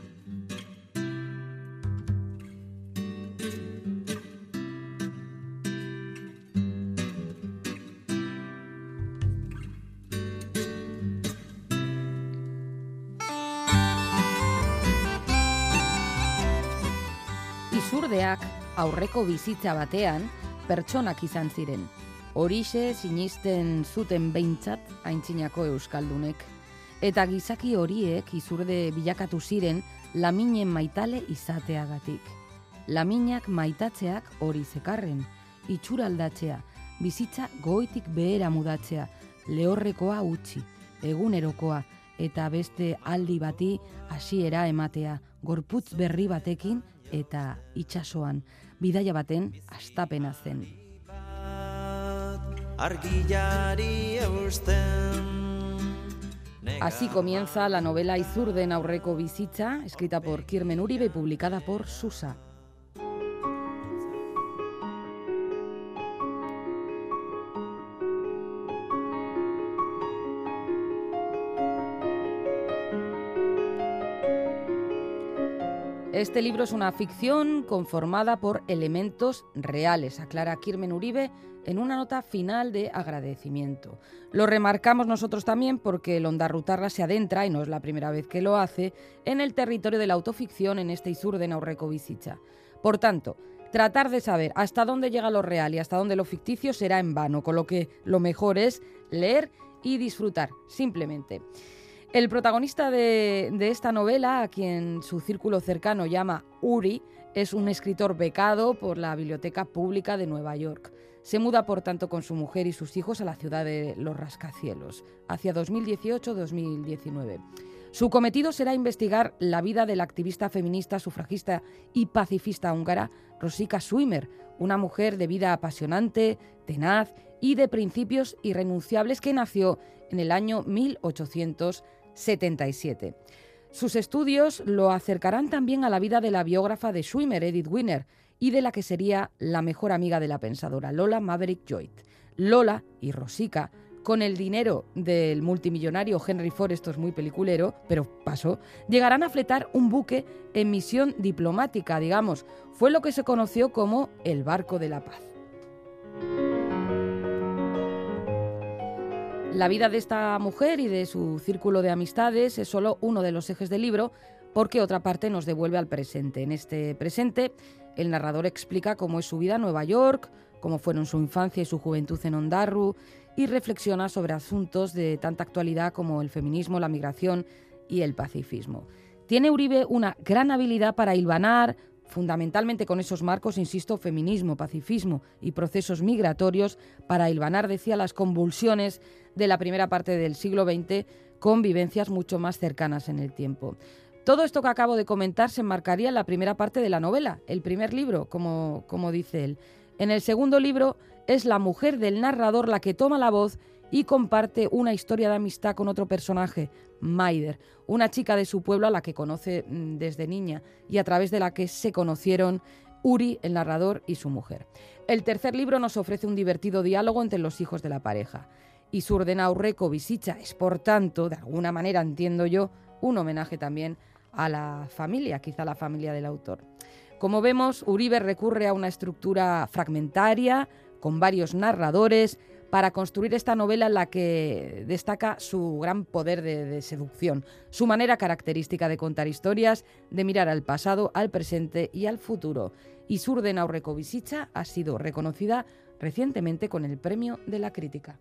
Aurreko bizitza batean pertsonak izan ziren. Horixe sinisten zuten behintzat aintzinako euskaldunek. Eta gizaki horiek izurde bilakatu ziren laminen maitale izateagatik. Laminak maitatzeak hori zekarren, itxuraldatzea, bizitza goitik behera mudatzea, lehorrekoa utzi, egunerokoa, eta beste aldi bati hasiera ematea, gorputz berri batekin eta itsasoan bidaia baten astapena zen. Así comienza la novela Izurden aurreko bizitza, escrita por Kirmen Uribe y publicada por Susa. Este libro es una ficción conformada por elementos reales, aclara Kirmen Uribe en una nota final de agradecimiento. Lo remarcamos nosotros también porque el Ondarrutarra se adentra, y no es la primera vez que lo hace, en el territorio de la autoficción en este Isur de Naurreco Visicha. Por tanto, tratar de saber hasta dónde llega lo real y hasta dónde lo ficticio será en vano, con lo que lo mejor es leer y disfrutar, simplemente. El protagonista de, esta novela, a quien su círculo cercano llama Uri, es un escritor becado por la Biblioteca Pública de Nueva York. Se muda, por tanto, con su mujer y sus hijos a la ciudad de Los Rascacielos, hacia 2018-2019. Su cometido será investigar la vida de la activista feminista, sufragista y pacifista húngara Rosika Swimmer, una mujer de vida apasionante, tenaz y de principios irrenunciables que nació en el año 1800 77. Sus estudios lo acercarán también a la vida de la biógrafa de Schwimmer, Edith Wiener, y de la que sería la mejor amiga de la pensadora, Lola Maverick Joyt. Lola y Rosica, con el dinero del multimillonario Henry Ford, esto es muy peliculero, pero pasó, llegarán a fletar un buque en misión diplomática, digamos. Fue lo que se conoció como el Barco de la Paz. La vida de esta mujer y de su círculo de amistades es solo uno de los ejes del libro, porque otra parte nos devuelve al presente. En este presente, el narrador explica cómo es su vida en Nueva York, cómo fueron su infancia y su juventud en Ondarru, y reflexiona sobre asuntos de tanta actualidad como el feminismo, la migración y el pacifismo. Tiene Uribe una gran habilidad para hilvanar, fundamentalmente con esos marcos, insisto, feminismo, pacifismo y procesos migratorios, para hilvanar, decía, las convulsiones de la primera parte del siglo XX con vivencias mucho más cercanas en el tiempo. Todo esto que acabo de comentar se enmarcaría en la primera parte de la novela, el primer libro, como, como dice él. En el segundo libro es la mujer del narrador la que toma la voz y comparte una historia de amistad con otro personaje, Maider, una chica de su pueblo a la que conoce mm, desde niña y a través de la que se conocieron Uri, el narrador, y su mujer. El tercer libro nos ofrece un divertido diálogo entre los hijos de la pareja. Y Surdena Urreco Visicha es, por tanto, de alguna manera entiendo yo, un homenaje también a la familia, quizá la familia del autor. Como vemos, Uribe recurre a una estructura fragmentaria, con varios narradores, para construir esta novela en la que destaca su gran poder de, seducción, su manera característica de contar historias, de mirar al pasado, al presente y al futuro. Y Surden Aurreco Visicha ha sido reconocida recientemente con el Premio de la Crítica.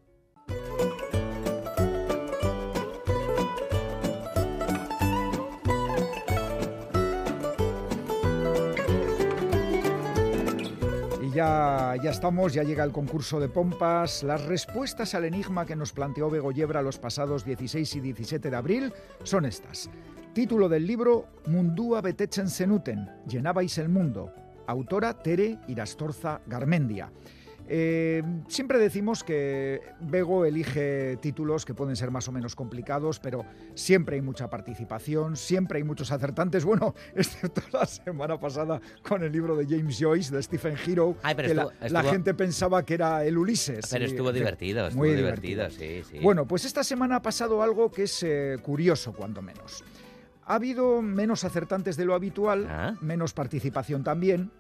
Ya, ya estamos, ya llega el concurso de pompas. Las respuestas al enigma que nos planteó Begoyebra los pasados 16 y 17 de abril son estas. Título del libro Mundua betechen senuten, llenabais el mundo. Autora Tere Irastorza Garmendia. Eh, siempre decimos que Bego elige títulos que pueden ser más o menos complicados, pero siempre hay mucha participación, siempre hay muchos acertantes. Bueno, excepto la semana pasada con el libro de James Joyce, de Stephen Hero, que la, gente pensaba que era el Ulises. Pero estuvo divertido, estuvo muy divertido, sí, sí. Bueno, pues esta semana ha pasado algo que es eh, curioso, cuando menos. Ha habido menos acertantes de lo habitual, ah. menos participación también.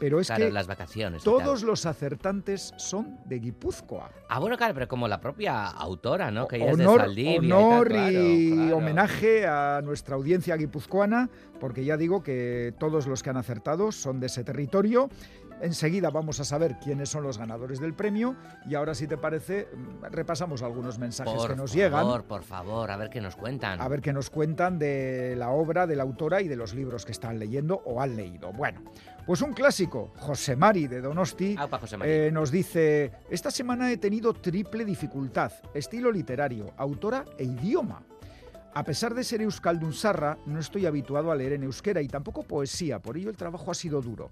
Pero es que las vacaciones todos los acertantes son de Guipúzcoa. Ah, bueno, claro, pero como la propia autora, ¿no? Que ella es de Saldivia honor y, homenaje a nuestra audiencia guipuzcoana, porque ya digo que todos los que han acertado son de ese territorio Enseguida vamos a saber quiénes son los ganadores del premio y ahora si te parece repasamos algunos mensajes que nos llegan. Por favor, por favor, a ver qué nos cuentan. A ver qué nos cuentan de la obra de la autora y de los libros que están leyendo o han leído. Bueno, pues un clásico, José Mari de Donosti, eh, nos dice, esta semana he tenido triple dificultad, estilo literario, autora e idioma. A pesar de ser euskaldunsarra, no estoy habituado a leer en euskera y tampoco poesía, por ello el trabajo ha sido duro.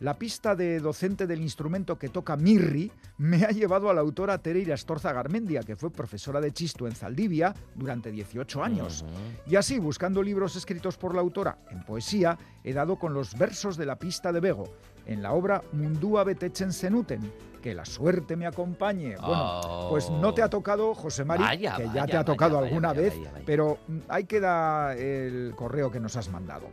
La pista de docente del instrumento que toca Mirri me ha llevado a la autora Tereira Astorza Garmendia, que fue profesora de chisto en Zaldivia durante 18 años. Y así, buscando libros escritos por la autora en poesía, he dado con los versos de la pista de Bego, en la obra Mundua Betechen Senuten, que la suerte me acompañe. Bueno, pues no te ha tocado, José Mari, que ya te ha tocado alguna vez, pero ahí queda el correo que nos has mandado.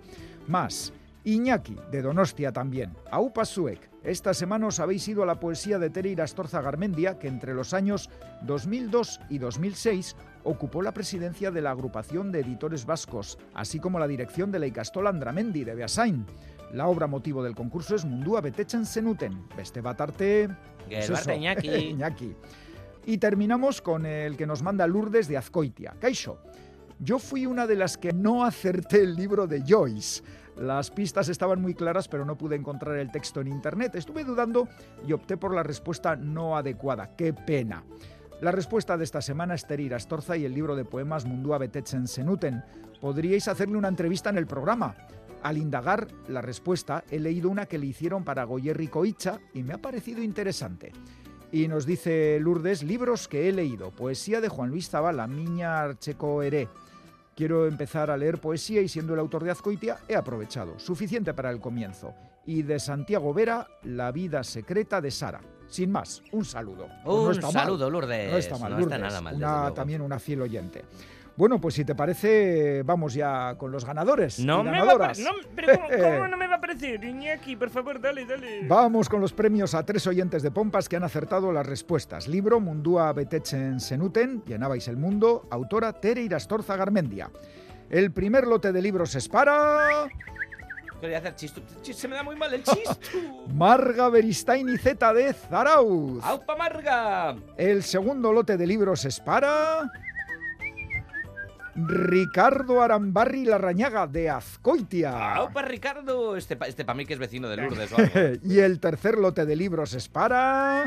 Más, Iñaki, de Donostia también. Aupa Suek. Esta semana os habéis ido a la poesía de Tere Irastorza Garmendia, que entre los años 2002 y 2006 ocupó la presidencia de la agrupación de editores vascos, así como la dirección de la Andramendi de Beasain. La obra motivo del concurso es Mundua Betechen Senuten. Beste batarte... pues eso, Iñaki. Iñaki. Y terminamos con el que nos manda Lourdes de Azcoitia. Caixo, yo fui una de las que no acerté el libro de Joyce. Las pistas estaban muy claras, pero no pude encontrar el texto en internet. Estuve dudando y opté por la respuesta no adecuada. ¡Qué pena! La respuesta de esta semana es Teri Astorza y el libro de poemas Mundua Betetzen Senuten. Podríais hacerle una entrevista en el programa. Al indagar la respuesta, he leído una que le hicieron para Goyerri Coicha y me ha parecido interesante. Y nos dice Lourdes, libros que he leído. Poesía de Juan Luis Zabala, Miña Archeco Heré. Quiero empezar a leer poesía y siendo el autor de Azcoitia he aprovechado. Suficiente para el comienzo. Y de Santiago Vera, La vida secreta de Sara. Sin más, un saludo. Pues Un no está mal. saludo, Lourdes. No está mal, No está nada mal, Una- también una fiel oyente. Bueno, pues si te parece, vamos ya con los ganadores. No y me va a no, pero ¿cómo, cómo no me va a parecer? Iñaki, por favor, dale, dale. Vamos con los premios a tres oyentes de Pompas que han acertado las respuestas. Libro Mundua Betetzen Senuten, Llenabais el Mundo, autora Tere Irastorza Garmendia. El primer lote de libros es para... Quería hacer Se me da muy mal el chistu. Marga Beristain y Z de Zarauz. ¡Aupa Marga! El segundo lote de libros es para... Ricardo Arambarri Larrañaga de Azcoitia. ¡Aupa Ricardo! Este para este pa mí que es vecino de Lourdes o algo. y el tercer lote de libros es para...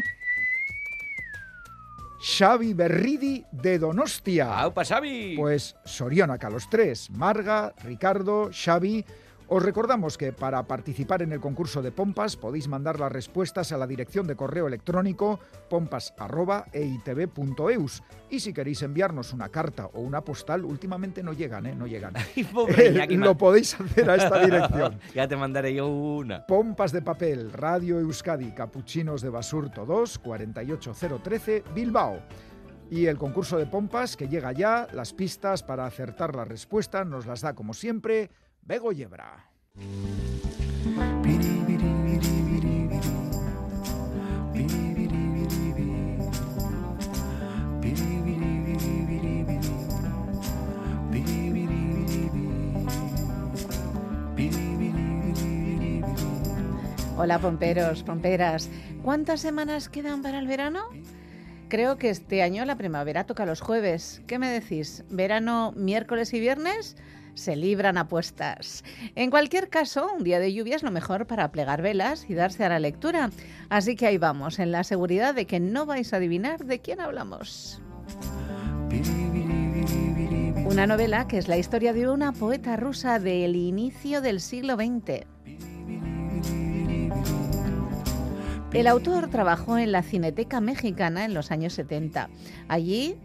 Xavi Berridi de Donostia. ¡Aupa Xavi! Pues Sorionaca los tres, Marga, Ricardo, Xavi. Os recordamos que para participar en el concurso de pompas podéis mandar las respuestas a la dirección de correo electrónico pompas@eitv.eus y si queréis enviarnos una carta o una postal, últimamente no llegan, ¿eh? No llegan. Pobre Iñaki, Lo podéis hacer a esta dirección. ya te mandaré yo una. Pompas de papel, Radio Euskadi, Capuchinos de Basurto 2, 48013, Bilbao. Y el concurso de pompas que llega ya, las pistas para acertar la respuesta nos las da como siempre Bego Yebra. Hola pomperos, pomperas. ¿Cuántas semanas quedan para el verano? Creo que este año la primavera toca los jueves. ¿Qué me decís? ¿Verano miércoles y viernes? Se libran apuestas. En cualquier caso, un día de lluvia es lo mejor para plegar velas y darse a la lectura. Así que ahí vamos, en la seguridad de que no vais a adivinar de quién hablamos. Una novela que es la historia de una poeta rusa del inicio del siglo XX. El autor trabajó en la Cineteca Mexicana en los años 70. Allí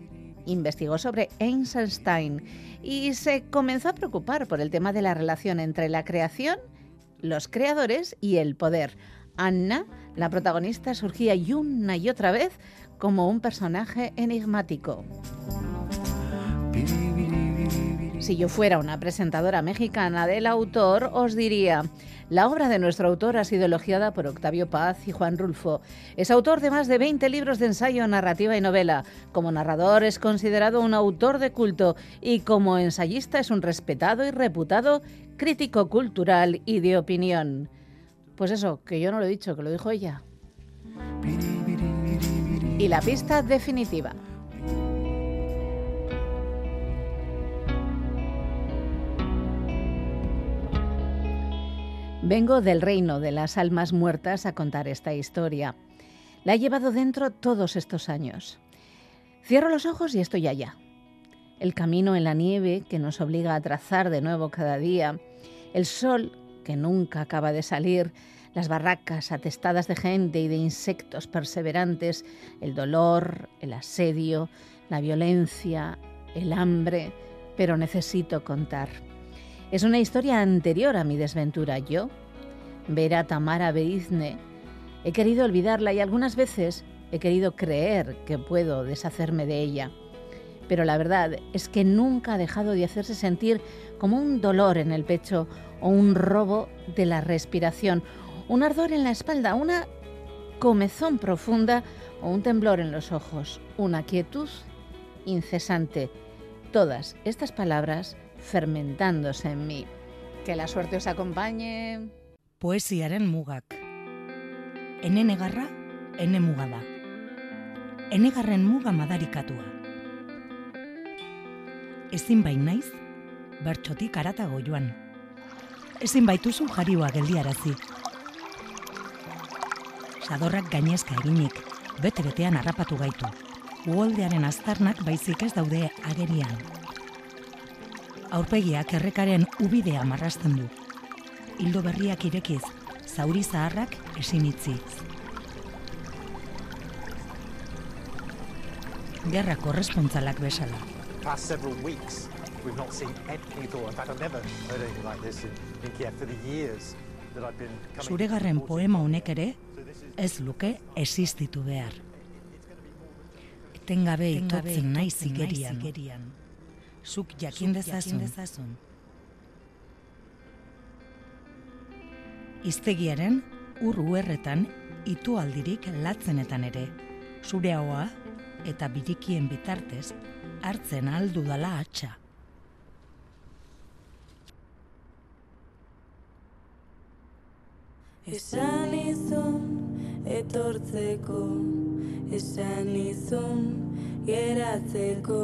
investigó sobre Einstein y se comenzó a preocupar por el tema de la relación entre la creación, los creadores y el poder. Anna, la protagonista, surgía y una y otra vez como un personaje enigmático. Si yo fuera una presentadora mexicana del autor, os diría, la obra de nuestro autor ha sido elogiada por Octavio Paz y Juan Rulfo. Es autor de más de 20 libros de ensayo, narrativa y novela. Como narrador es considerado un autor de culto y como ensayista es un respetado y reputado crítico cultural y de opinión. Pues eso, que yo no lo he dicho, que lo dijo ella. Y la pista definitiva. Vengo del reino de las almas muertas a contar esta historia. La he llevado dentro todos estos años. Cierro los ojos y estoy allá. El camino en la nieve que nos obliga a trazar de nuevo cada día, el sol que nunca acaba de salir, las barracas atestadas de gente y de insectos perseverantes, el dolor, el asedio, la violencia, el hambre, pero necesito contar. Es una historia anterior a mi desventura. Yo, Vera Tamara Beizne, he querido olvidarla y algunas veces he querido creer que puedo deshacerme de ella. pero la verdad es que nunca ha dejado de hacerse sentir como un dolor en el pecho o un robo de la respiración, un ardor en la espalda, una comezón profunda o un temblor en los ojos, una quietud incesante. Todas estas palabras fermentándose en mí. Que la suerte os acompañe. Poesiaren mugak. Ene negarra, ene muga da. Enegarren muga madarikatua. Ezin bain naiz, bertxotik aratago joan. Ezin baituzu jarioa geldiarazi. Sadorrak gainezka eginik, bete-betean harrapatu gaitu. Uoldearen aztarnak baizik ez daude agerian. Aurpegiak errekaren ubidea marrasten du. Hildo berriak irekiz, zauri zaharrak esin itzi. Gerra korrespontzalak bezala. past several weeks, we've not seen any thought. In fact, I've never heard anything like this in, in Kiev for the years that I've been coming. Zuregarren poema honek ere ez luke existitu behar. Etengabe itotzen naiz igerian. Zuk jakin dezazun. Iztegiaren urru erretan itu aldirik latzenetan ere. Zure haua eta birikien bitartez hartzen aldu dala atxa. Esan izun etortzeko, esan izun geratzeko,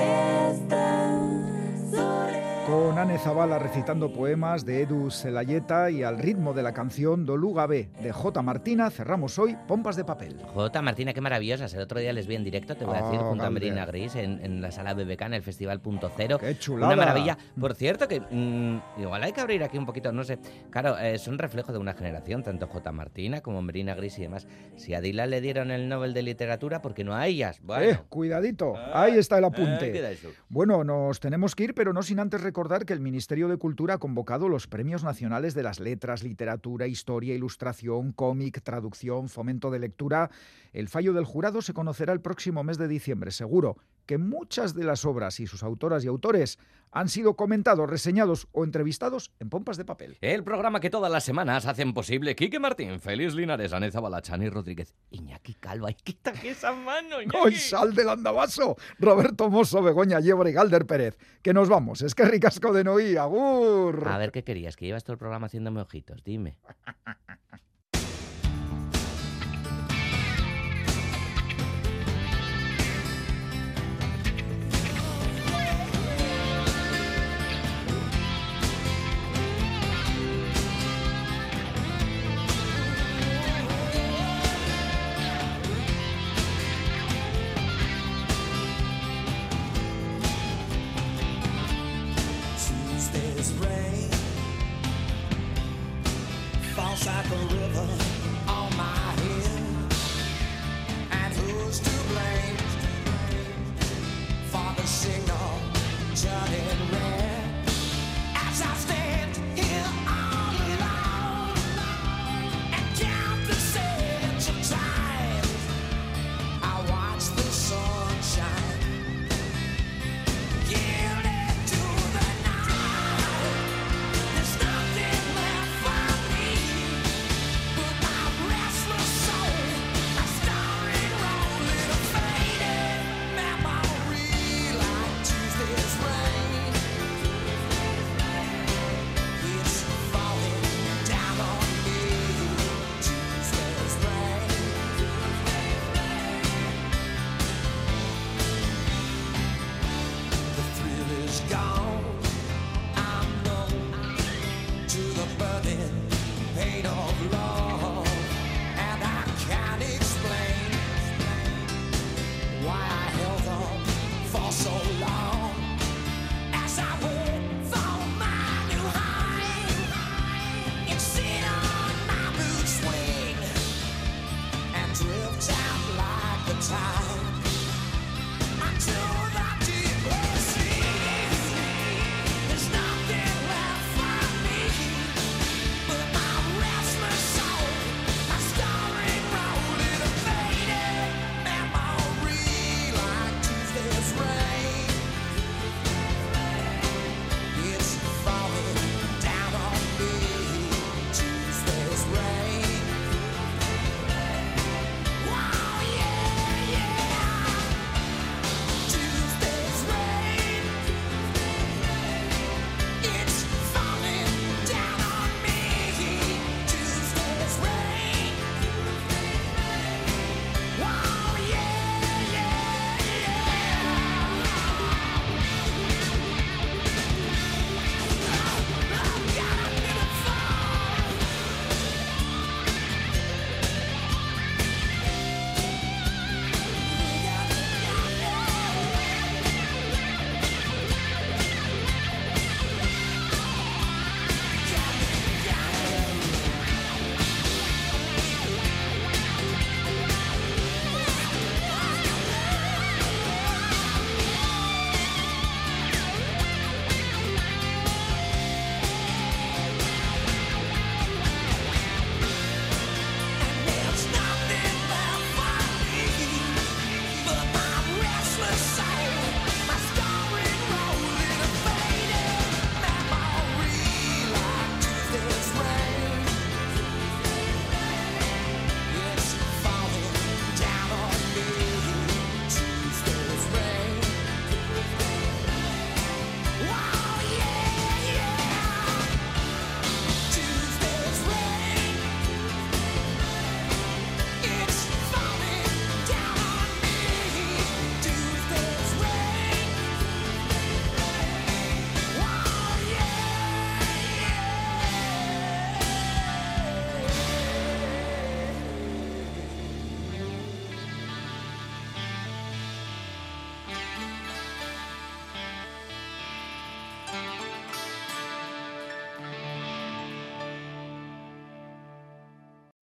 Esta sobre Con Anne Zavala recitando poemas de Edu Celayeta y al ritmo de la canción Doluga B de J. Martina, cerramos hoy Pompas de Papel. Jota Martina, qué maravillosas. El otro día les vi en directo, te voy a decir, Ah, junto a. Merina Gris en, en la sala BBK, en el Festival Punto Cero. ¡Qué chulada! Una maravilla. Por cierto, que mm, igual hay que abrir aquí un poquito, no sé. Claro, eh, son reflejo de una generación, tanto J. Martina como Merina Gris y demás. Si a Dylan le dieron el Nobel de Literatura, ¿por qué no a ellas? Bueno. Eh, cuidadito, ahí está el eh, apunte. eso. Bueno, nos tenemos que ir, pero no sin antes recordar que el Ministerio de Cultura ha convocado los Premios Nacionales de las Letras, Literatura, Historia, Ilustración, Cómic, Traducción, Fomento de Lectura. El fallo del jurado se conocerá el próximo mes de diciembre. Seguro que muchas de las obras y sus autoras y autores han sido comentados, reseñados o entrevistados en pompas de papel. El programa que todas las semanas hacen posible Quique Martín, Félix Linares, Aneza Balachani Rodríguez, Iñaki Calva. Y quita esa mano, Iñaki. Gonzal del Andabaso, Roberto Mosso, Begoña Yebra y Galder Pérez. Que nos vamos, es que ricasco de Noí, agur. A ver, ¿qué querías? Que llevas todo el programa haciéndome ojitos, dime.